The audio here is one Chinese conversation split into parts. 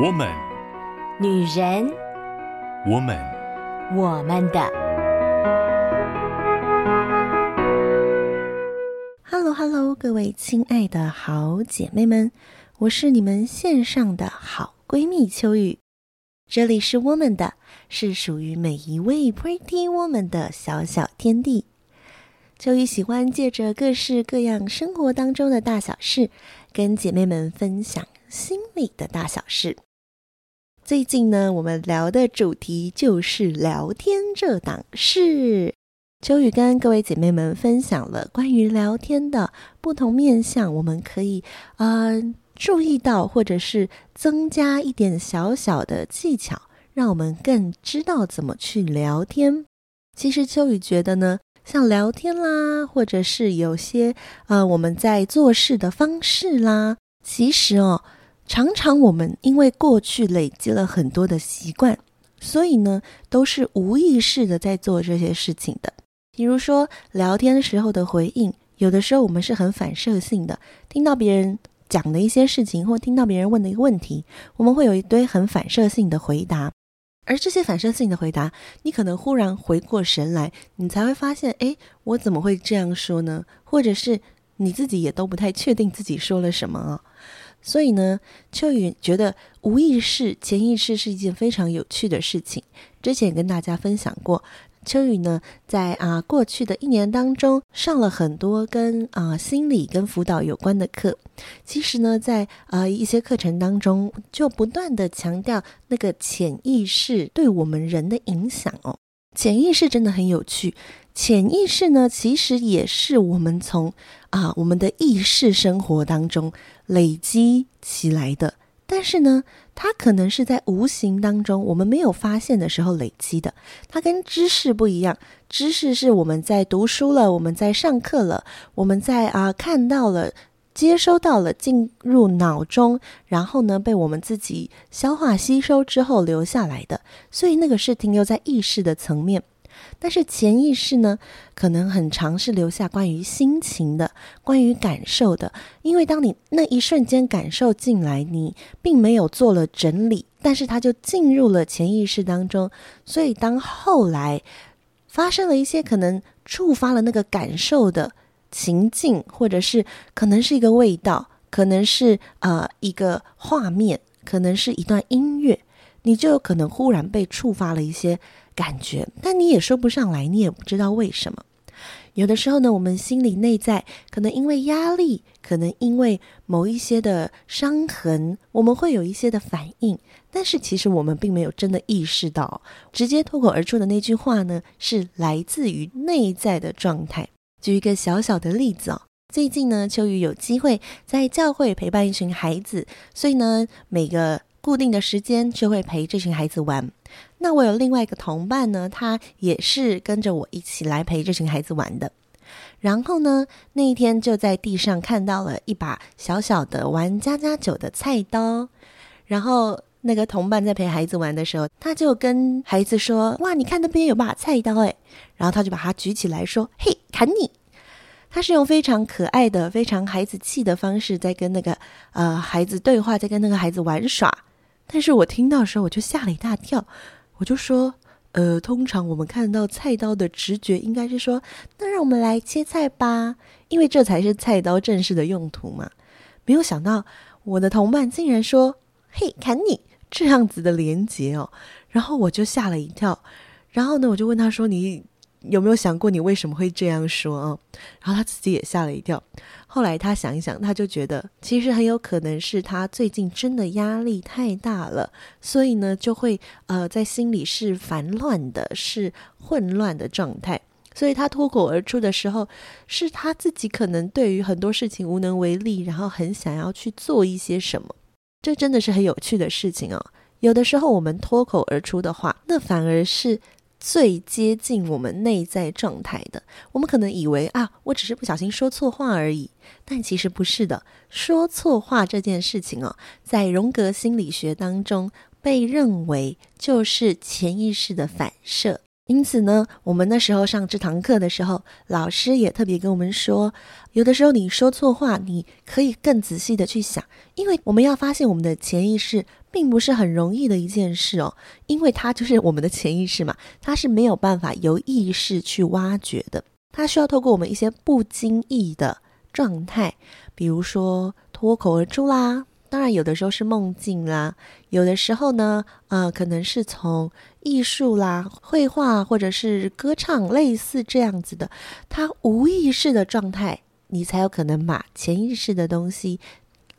我们，女人，我们，我们的。Hello，Hello，各位亲爱的好姐妹们，我是你们线上的好闺蜜秋雨。这里是我们的，是属于每一位 Pretty Woman 的小小天地。秋雨喜欢借着各式各样生活当中的大小事，跟姐妹们分享心里的大小事。最近呢，我们聊的主题就是聊天这档事。秋雨跟各位姐妹们分享了关于聊天的不同面向，我们可以呃注意到，或者是增加一点小小的技巧，让我们更知道怎么去聊天。其实秋雨觉得呢，像聊天啦，或者是有些呃我们在做事的方式啦，其实哦。常常我们因为过去累积了很多的习惯，所以呢，都是无意识的在做这些事情的。比如说聊天时候的回应，有的时候我们是很反射性的，听到别人讲的一些事情，或听到别人问的一个问题，我们会有一堆很反射性的回答。而这些反射性的回答，你可能忽然回过神来，你才会发现，诶，我怎么会这样说呢？或者是你自己也都不太确定自己说了什么啊。所以呢，秋雨觉得无意识、潜意识是一件非常有趣的事情。之前也跟大家分享过，秋雨呢在啊过去的一年当中上了很多跟啊心理跟辅导有关的课。其实呢，在啊一些课程当中，就不断地强调那个潜意识对我们人的影响哦。潜意识真的很有趣。潜意识呢，其实也是我们从啊我们的意识生活当中累积起来的，但是呢，它可能是在无形当中我们没有发现的时候累积的。它跟知识不一样，知识是我们在读书了，我们在上课了，我们在啊看到了、接收到了、进入脑中，然后呢被我们自己消化吸收之后留下来的，所以那个是停留在意识的层面。但是潜意识呢，可能很常是留下关于心情的、关于感受的。因为当你那一瞬间感受进来，你并没有做了整理，但是它就进入了潜意识当中。所以当后来发生了一些可能触发了那个感受的情境，或者是可能是一个味道，可能是呃一个画面，可能是一段音乐，你就有可能忽然被触发了一些。感觉，但你也说不上来，你也不知道为什么。有的时候呢，我们心里内在可能因为压力，可能因为某一些的伤痕，我们会有一些的反应。但是其实我们并没有真的意识到，直接脱口而出的那句话呢，是来自于内在的状态。举一个小小的例子哦，最近呢，秋雨有机会在教会陪伴一群孩子，所以呢，每个固定的时间就会陪这群孩子玩。那我有另外一个同伴呢，他也是跟着我一起来陪这群孩子玩的。然后呢，那一天就在地上看到了一把小小的玩家家酒的菜刀。然后那个同伴在陪孩子玩的时候，他就跟孩子说：“哇，你看那边有把菜刀诶。”然后他就把它举起来说：“嘿，砍你！”他是用非常可爱的、非常孩子气的方式在跟那个呃孩子对话，在跟那个孩子玩耍。但是我听到的时候，我就吓了一大跳。我就说，呃，通常我们看到菜刀的直觉应该是说，那让我们来切菜吧，因为这才是菜刀正式的用途嘛。没有想到我的同伴竟然说：“嘿，砍你！”这样子的连结哦，然后我就吓了一跳。然后呢，我就问他说：“你？”有没有想过你为什么会这样说啊？然后他自己也吓了一跳。后来他想一想，他就觉得其实很有可能是他最近真的压力太大了，所以呢就会呃在心里是烦乱的，是混乱的状态。所以他脱口而出的时候，是他自己可能对于很多事情无能为力，然后很想要去做一些什么。这真的是很有趣的事情哦。有的时候我们脱口而出的话，那反而是。最接近我们内在状态的，我们可能以为啊，我只是不小心说错话而已，但其实不是的。说错话这件事情哦，在荣格心理学当中被认为就是潜意识的反射。因此呢，我们那时候上这堂课的时候，老师也特别跟我们说，有的时候你说错话，你可以更仔细的去想，因为我们要发现我们的潜意识并不是很容易的一件事哦，因为它就是我们的潜意识嘛，它是没有办法由意识去挖掘的，它需要透过我们一些不经意的状态，比如说脱口而出啦。当然，有的时候是梦境啦，有的时候呢，呃，可能是从艺术啦、绘画或者是歌唱，类似这样子的，它无意识的状态，你才有可能把潜意识的东西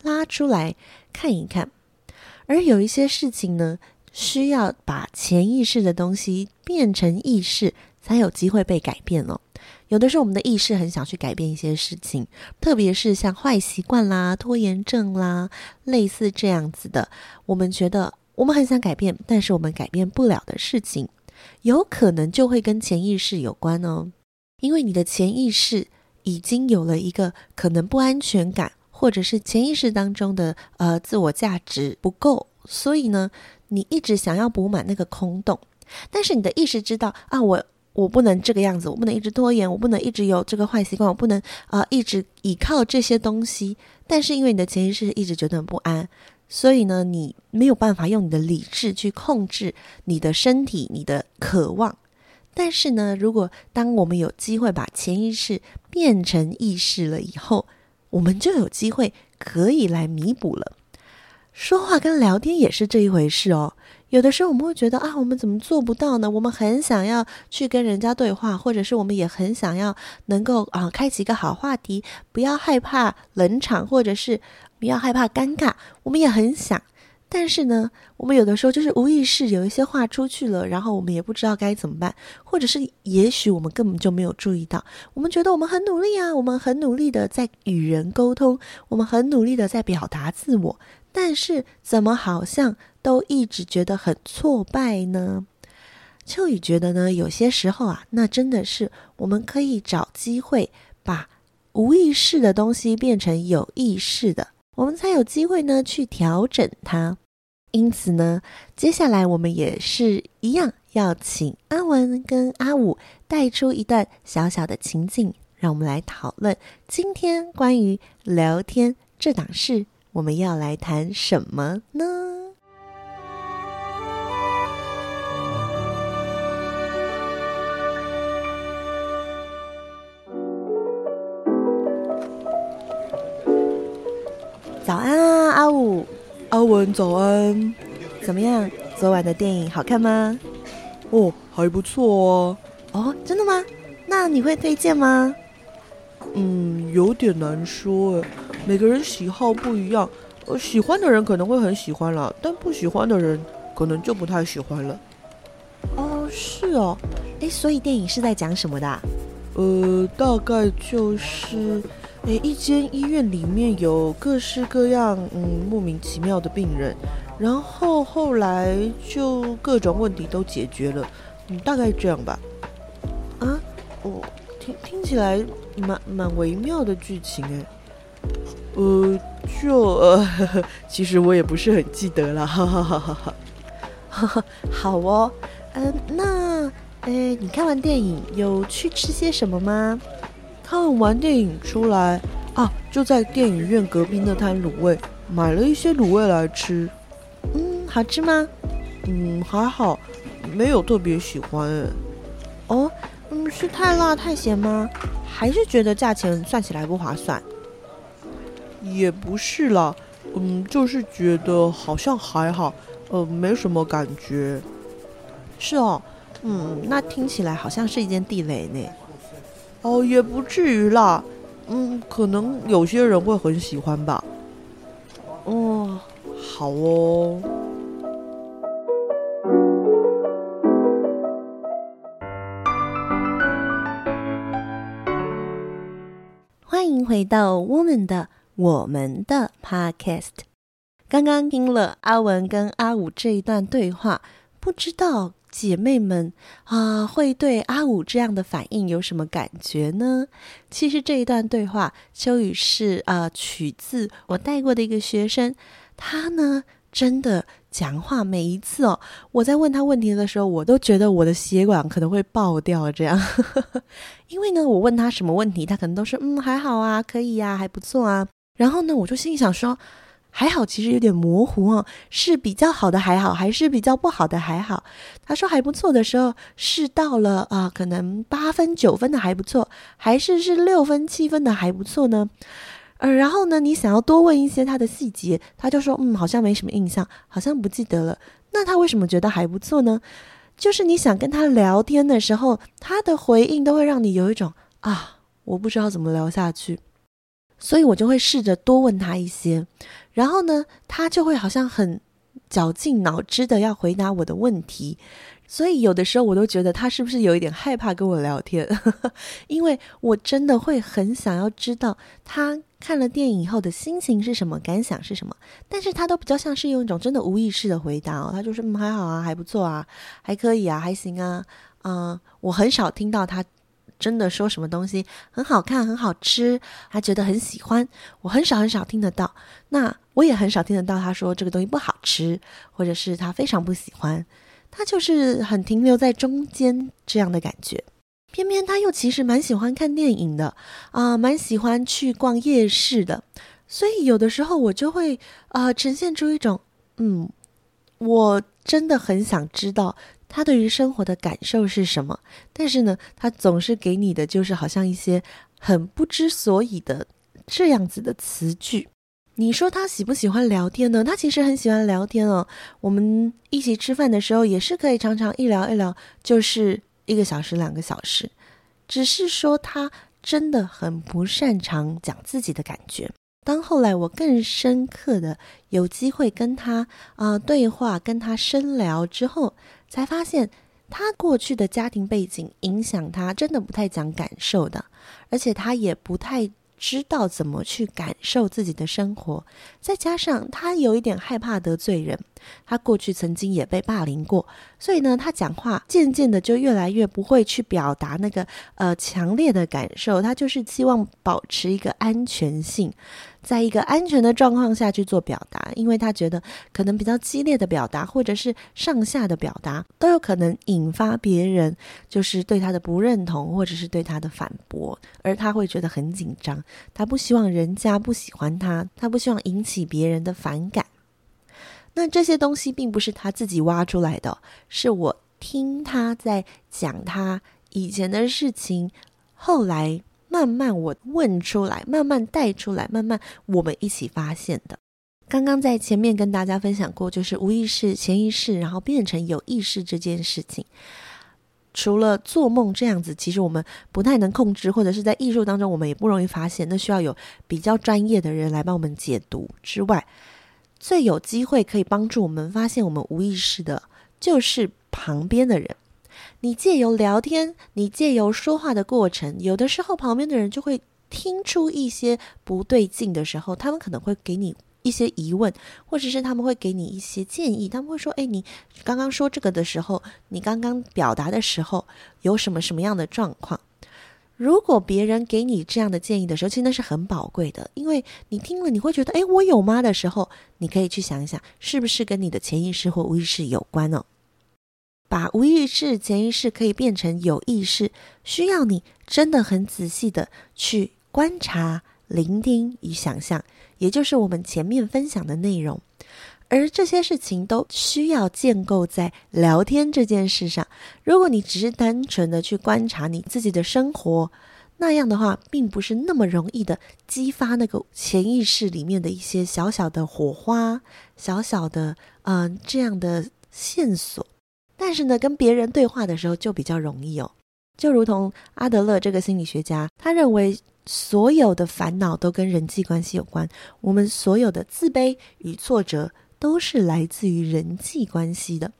拉出来看一看。而有一些事情呢，需要把潜意识的东西变成意识，才有机会被改变哦。有的时候，我们的意识很想去改变一些事情，特别是像坏习惯啦、拖延症啦，类似这样子的，我们觉得我们很想改变，但是我们改变不了的事情，有可能就会跟潜意识有关哦。因为你的潜意识已经有了一个可能不安全感，或者是潜意识当中的呃自我价值不够，所以呢，你一直想要补满那个空洞，但是你的意识知道啊，我。我不能这个样子，我不能一直拖延，我不能一直有这个坏习惯，我不能啊、一直依靠这些东西。但是因为你的潜意识一直觉得很不安，所以呢，你没有办法用你的理智去控制你的身体、你的渴望。但是呢，如果当我们有机会把潜意识变成意识了以后，我们就有机会可以来弥补了。说话跟聊天也是这一回事哦。有的时候我们会觉得啊，我们怎么做不到呢？我们很想要去跟人家对话，或者是我们也很想要能够啊，开启一个好话题，不要害怕冷场，或者是不要害怕尴尬。我们也很想，但是呢，我们有的时候就是无意识有一些话出去了，然后我们也不知道该怎么办，或者是也许我们根本就没有注意到。我们觉得我们很努力啊，我们很努力的在与人沟通，我们很努力的在表达自我，但是怎么好像都一直觉得很挫败呢？秋雨觉得呢，有些时候啊，那真的是我们可以找机会把无意识的东西变成有意识的，我们才有机会呢去调整它。因此呢，接下来我们也是一样，要请阿文跟阿武带出一段小小的情景，让我们来讨论今天关于聊天这档事，我们要来谈什么呢？早安啊，阿武，阿文，早安。怎么样？昨晚的电影好看吗？哦，还不错啊。哦，真的吗？那你会推荐吗？嗯，有点难说诶。每个人喜好不一样，呃，喜欢的人可能会很喜欢了，但不喜欢的人可能就不太喜欢了。哦，是哦。诶，所以电影是在讲什么的啊？呃，大概就是。诶，一间医院里面有各式各样嗯莫名其妙的病人，然后后来就各种问题都解决了，嗯，大概这样吧。啊，哦，听听起来蛮蛮微妙的剧情诶。呃，就呃呵呵，其实我也不是很记得了，哈哈哈哈哈。哈哈，好哦，嗯、呃，那诶，你看完电影有去吃些什么吗？看完电影出来啊，就在电影院隔壁那摊卤味买了一些卤味来吃。嗯，好吃吗？嗯，还好，没有特别喜欢。哦，嗯，是太辣太咸吗？还是觉得价钱算起来不划算？也不是啦，嗯，就是觉得好像还好，呃，没什么感觉。是哦，嗯，那听起来好像是一间地雷呢。哦，也不至于啦，嗯，可能有些人会很喜欢吧。哦，好哦。欢迎回到我们的我们的 Podcast。刚刚听了阿文跟阿武这一段对话，不知道。姐妹们啊，会对阿武这样的反应有什么感觉呢？其实这一段对话，秋雨是啊取自我带过的一个学生，他呢真的讲话，每一次哦，我在问他问题的时候，我都觉得我的血管可能会爆掉这样。因为呢，我问他什么问题，他可能都是嗯还好啊，可以呀、啊，还不错啊。然后呢，我就心里想说，还好其实有点模糊哦，是比较好的还好，还是比较不好的还好？他说还不错的时候，是到了啊、可能八分九分的还不错，还是是六分七分的还不错呢？呃，然后呢，你想要多问一些他的细节，他就说，嗯，好像没什么印象，好像不记得了。那他为什么觉得还不错呢？就是你想跟他聊天的时候，他的回应都会让你有一种啊，我不知道怎么聊下去，所以我就会试着多问他一些，然后呢，他就会好像很绞尽脑汁的要回答我的问题。所以有的时候我都觉得他是不是有一点害怕跟我聊天，因为我真的会很想要知道他看了电影以后的心情是什么，感想是什么。但是他都比较像是用一种真的无意识的回答哦，他就说嗯，还好啊，还不错啊，还可以啊，还行啊，嗯，我很少听到他真的说什么东西很好看、很好吃，他觉得很喜欢，我很少很少听得到。那我也很少听得到他说这个东西不好吃，或者是他非常不喜欢。他就是很停留在中间这样的感觉，偏偏他又其实蛮喜欢看电影的啊、蛮喜欢去逛夜市的，所以有的时候我就会啊、呃、呈现出一种嗯，我真的很想知道他对于生活的感受是什么，但是呢，他总是给你的就是好像一些很不知所以的这样子的词句。你说他喜不喜欢聊天呢？他其实很喜欢聊天哦。我们一起吃饭的时候，也是可以常常一聊一聊，就是一个小时、两个小时。只是说他真的很不擅长讲自己的感觉。当后来我更深刻的有机会跟他啊、对话，跟他深聊之后，才发现他过去的家庭背景影响他，真的不太讲感受的，而且他也不太。知道怎么去感受自己的生活，再加上他有一点害怕得罪人，他过去曾经也被霸凌过，所以呢，他讲话渐渐的就越来越不会去表达那个呃强烈的感受，他就是希望保持一个安全性。在一个安全的状况下去做表达，因为他觉得可能比较激烈的表达，或者是上下的表达，都有可能引发别人就是对他的不认同，或者是对他的反驳，而他会觉得很紧张。他不希望人家不喜欢他，他不希望引起别人的反感。那这些东西并不是他自己挖出来的，是我听他在讲他以前的事情，后来。慢慢我问出来，慢慢带出来，慢慢我们一起发现的。刚刚在前面跟大家分享过，就是无意识、潜意识，然后变成有意识这件事情。除了做梦这样子，其实我们不太能控制，或者是在艺术当中我们也不容易发现，那需要有比较专业的人来帮我们解读之外，最有机会可以帮助我们发现我们无意识的，就是旁边的人。你借由聊天，你借由说话的过程，有的时候旁边的人就会听出一些不对劲的时候，他们可能会给你一些疑问，或者是他们会给你一些建议。他们会说：“哎，你刚刚说这个的时候，你刚刚表达的时候有什么什么样的状况？”如果别人给你这样的建议的时候，其实那是很宝贵的，因为你听了你会觉得：“哎，我有吗？”的时候，你可以去想一想，是不是跟你的潜意识或无意识有关哦。把无意识、潜意识可以变成有意识，需要你真的很仔细的去观察、聆听与想象，也就是我们前面分享的内容。而这些事情都需要建构在聊天这件事上。如果你只是单纯的去观察你自己的生活，那样的话，并不是那么容易的激发那个潜意识里面的一些小小的火花、小小的嗯、这样的线索。但是呢，跟别人对话的时候就比较容易哦。就如同阿德勒这个心理学家，他认为所有的烦恼都跟人际关系有关。我们所有的自卑与挫折都是来自于人际关系的。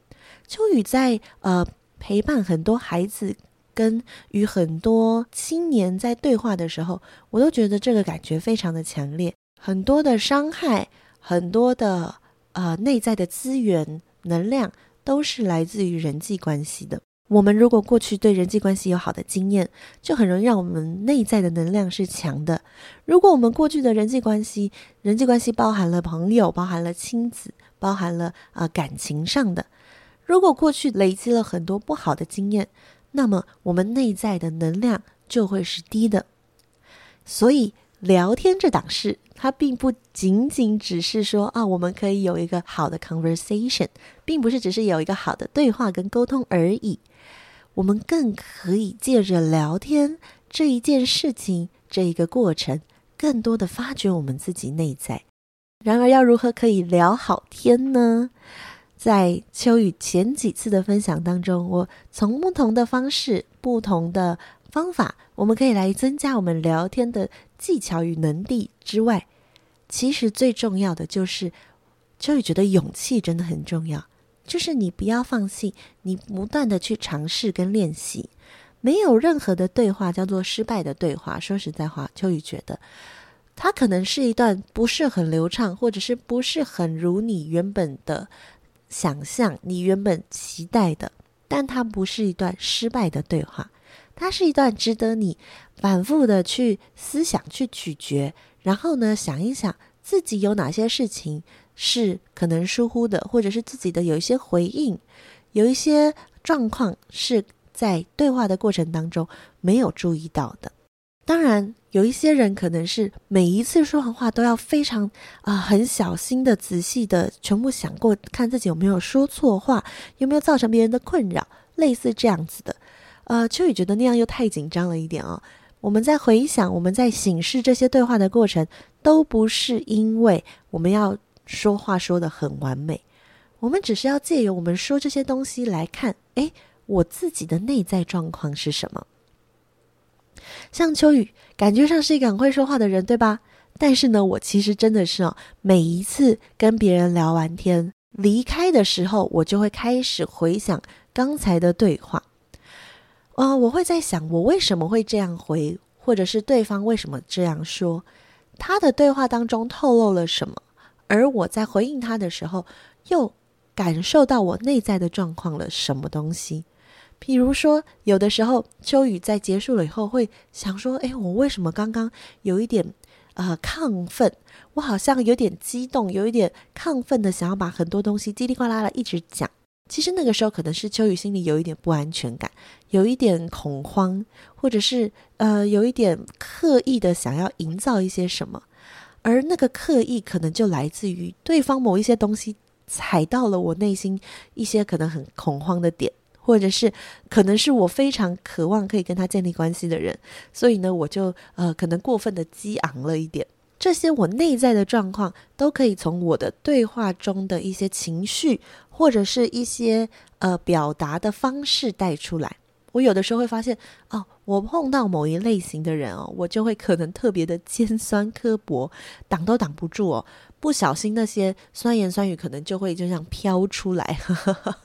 秋雨在呃陪伴很多孩子跟与很多青年在对话的时候，我都觉得这个感觉非常的强烈。很多的伤害，很多的呃内在的资源能量。都是来自于人际关系的。我们如果过去对人际关系有好的经验，就很容易让我们内在的能量是强的。如果我们过去的人际关系，人际关系包含了朋友，包含了亲子，包含了啊、感情上的。如果过去累积了很多不好的经验，那么我们内在的能量就会是低的。所以聊天这档事，它并不仅仅只是说啊，我们可以有一个好的 conversation，并不是只是有一个好的对话跟沟通而已。我们更可以借着聊天这一件事情，这一个过程，更多的发掘我们自己内在。然而，要如何可以聊好天呢？在秋雨前几次的分享当中，我从不同的方式、不同的方法，我们可以来增加我们聊天的技巧与能力之外，其实最重要的就是，秋雨觉得勇气真的很重要，就是你不要放弃，你不断的去尝试跟练习，没有任何的对话叫做失败的对话。说实在话，秋雨觉得，它可能是一段不是很流畅，或者是不是很如你原本的。想象你原本期待的，但它不是一段失败的对话，它是一段值得你反复的去思想、去咀嚼，然后呢，想一想自己有哪些事情是可能疏忽的，或者是自己的有一些回应，有一些状况是在对话的过程当中没有注意到的。当然，有一些人可能是每一次说完话都要非常啊、很小心的、仔细的全部想过，看自己有没有说错话，有没有造成别人的困扰，类似这样子的。呃，秋雨觉得那样又太紧张了一点哦。我们在回想、我们在醒视这些对话的过程，都不是因为我们要说话说得很完美，我们只是要借由我们说这些东西来看，诶，我自己的内在状况是什么。像秋雨，感觉上是一个很会说话的人，对吧？但是呢，我其实真的是哦，每一次跟别人聊完天离开的时候，我就会开始回想刚才的对话。啊、我会在想，我为什么会这样回，或者是对方为什么这样说？他的对话当中透露了什么？而我在回应他的时候，又感受到我内在的状况了什么东西？比如说，有的时候秋雨在结束了以后会想说：“哎，我为什么刚刚有一点、呃、亢奋？我好像有点激动，有一点亢奋的想要把很多东西叽里呱啦的一直讲。其实那个时候可能是秋雨心里有一点不安全感，有一点恐慌，或者是呃有一点刻意的想要营造一些什么，而那个刻意可能就来自于对方某一些东西踩到了我内心一些可能很恐慌的点。”或者是可能是我非常渴望可以跟他建立关系的人，所以呢，我就呃可能过分的激昂了一点。这些我内在的状况都可以从我的对话中的一些情绪，或者是一些呃表达的方式带出来。我有的时候会发现，哦，我碰到某一类型的人哦，我就会可能特别的尖酸刻薄，挡都挡不住哦。不小心，那些酸言酸语可能就会就这样飘出来。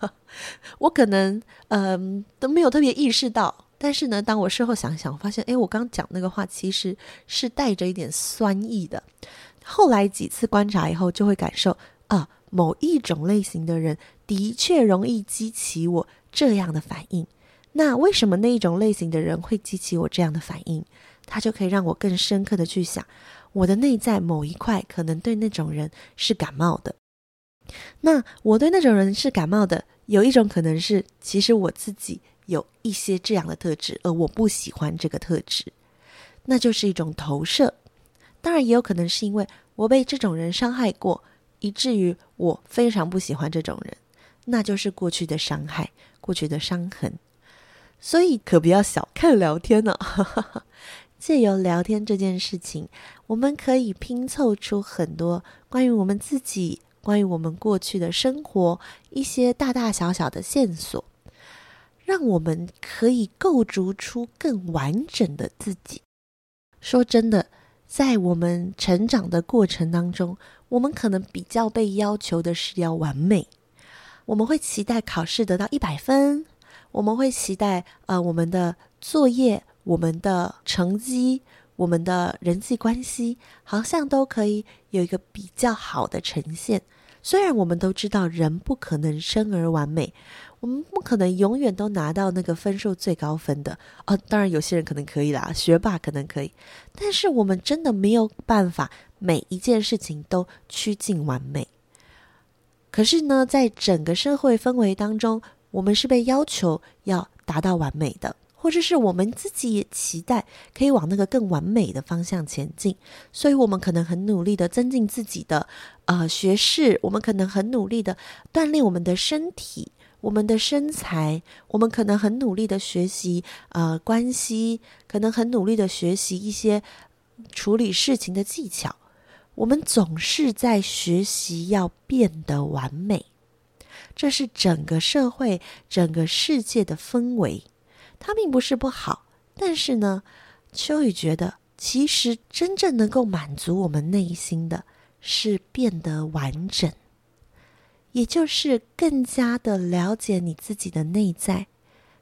我可能嗯、都没有特别意识到，但是呢，当我事后想想，我发现，诶，我刚讲那个话其实是带着一点酸意的。后来几次观察以后，就会感受啊，某一种类型的人的确容易激起我这样的反应。那为什么那一种类型的人会激起我这样的反应？他就可以让我更深刻的去想。我的内在某一块可能对那种人是感冒的，那我对那种人是感冒的，有一种可能是，其实我自己有一些这样的特质，而我不喜欢这个特质，那就是一种投射。当然，也有可能是因为我被这种人伤害过，以至于我非常不喜欢这种人，那就是过去的伤害，过去的伤痕。所以，可不要小看聊天呢、啊。借由聊天这件事情，我们可以拼凑出很多关于我们自己、关于我们过去的生活一些大大小小的线索，让我们可以构筑出更完整的自己。说真的，在我们成长的过程当中，我们可能比较被要求的是要完美，我们会期待考试得到一百分，我们会期待呃我们的作业。我们的成绩，我们的人际关系，好像都可以有一个比较好的呈现。虽然我们都知道人不可能生而完美，我们不可能永远都拿到那个分数最高分的。哦，当然有些人可能可以啦，学霸可能可以，但是我们真的没有办法每一件事情都趋近完美。可是呢，在整个社会氛围当中，我们是被要求要达到完美的，或者是我们自己也期待可以往那个更完美的方向前进，所以我们可能很努力的增进自己的呃学识，我们可能很努力的锻炼我们的身体。我们的身材，我们可能很努力的学习，呃，关系，可能很努力的学习一些处理事情的技巧。我们总是在学习要变得完美，这是整个社会、整个世界的氛围。它并不是不好，但是呢，秋雨觉得，其实真正能够满足我们内心的是变得完整。也就是更加的了解你自己的内在，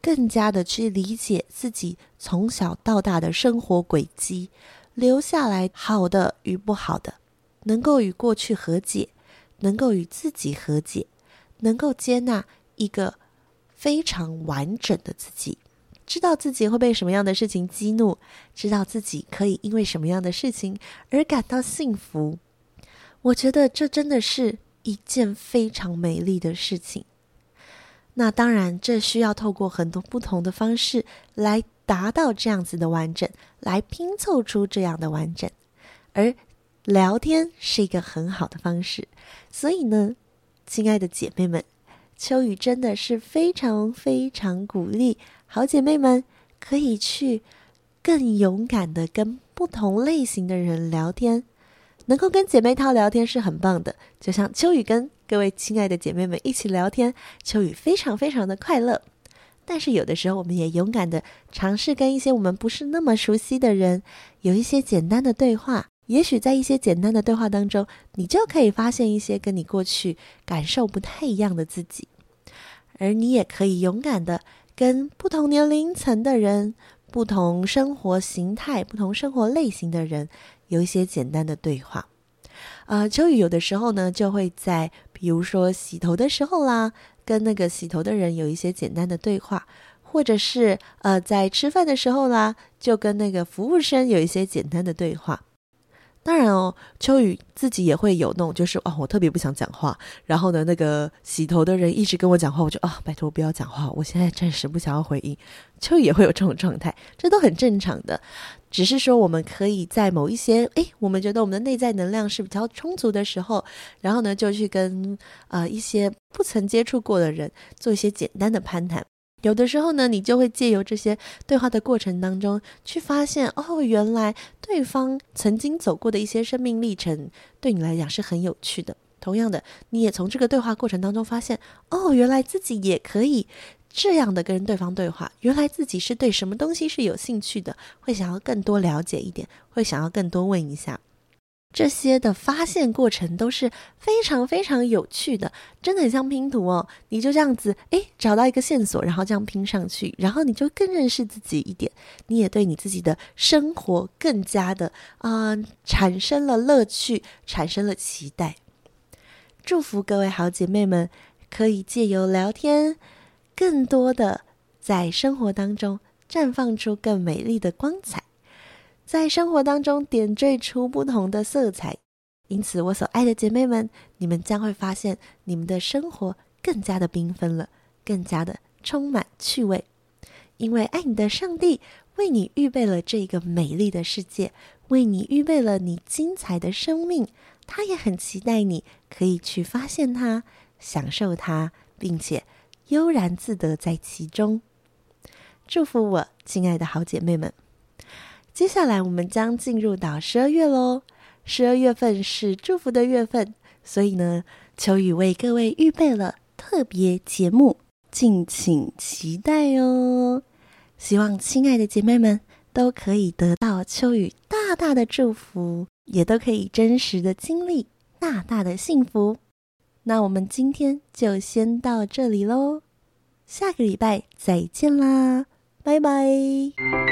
更加的去理解自己从小到大的生活轨迹，留下来好的与不好的，能够与过去和解，能够与自己和解，能够接纳一个非常完整的自己，知道自己会被什么样的事情激怒，知道自己可以因为什么样的事情而感到幸福。我觉得这真的是。一件非常美丽的事情。那当然，这需要透过很多不同的方式来达到这样子的完整，来拼凑出这样的完整。而聊天是一个很好的方式。所以呢，亲爱的姐妹们，秋雨真的是非常非常鼓励好姐妹们可以去更勇敢的跟不同类型的人聊天。能够跟姐妹淘聊天是很棒的，就像秋雨跟各位亲爱的姐妹们一起聊天，秋雨非常非常的快乐。但是有的时候，我们也勇敢的尝试跟一些我们不是那么熟悉的人有一些简单的对话。也许在一些简单的对话当中，你就可以发现一些跟你过去感受不太一样的自己，而你也可以勇敢的跟不同年龄层的人、不同生活形态、不同生活类型的人。有一些简单的对话，呃，秋雨有的时候呢，就会在比如说洗头的时候啦，跟那个洗头的人有一些简单的对话，或者是呃，在吃饭的时候啦，就跟那个服务生有一些简单的对话。当然哦，秋雨自己也会有那种，就是哦，我特别不想讲话，然后呢，那个洗头的人一直跟我讲话，我就啊、拜托不要讲话，我现在暂时不想要回应。秋雨也会有这种状态，这都很正常的，只是说我们可以在某一些，诶，我们觉得我们的内在能量是比较充足的时候，然后呢，就去跟呃一些不曾接触过的人做一些简单的攀谈。有的时候呢，你就会借由这些对话的过程当中，去发现哦，原来对方曾经走过的一些生命历程，对你来讲是很有趣的。同样的，你也从这个对话过程当中发现，哦，原来自己也可以这样的跟对方对话。原来自己是对什么东西是有兴趣的，会想要更多了解一点，会想要更多问一下。这些的发现过程都是非常非常有趣的，真的很像拼图哦。你就这样子，诶，找到一个线索，然后这样拼上去，然后你就更认识自己一点，你也对你自己的生活更加的啊、产生了乐趣，产生了期待。祝福各位好姐妹们，可以借由聊天，更多的在生活当中绽放出更美丽的光彩。在生活当中点缀出不同的色彩，因此我所爱的姐妹们，你们将会发现你们的生活更加的缤纷了，更加的充满趣味。因为爱你的上帝为你预备了这个美丽的世界，为你预备了你精彩的生命，他也很期待你可以去发现它，享受它，并且悠然自得在其中。祝福我亲爱的好姐妹们。接下来我们将进入到十二月喽，十二月份是祝福的月份，所以呢，秋雨为各位预备了特别节目，敬请期待哦。希望亲爱的姐妹们都可以得到秋雨大大的祝福，也都可以真实的经历大大的幸福。那我们今天就先到这里喽，下个礼拜再见啦，拜拜。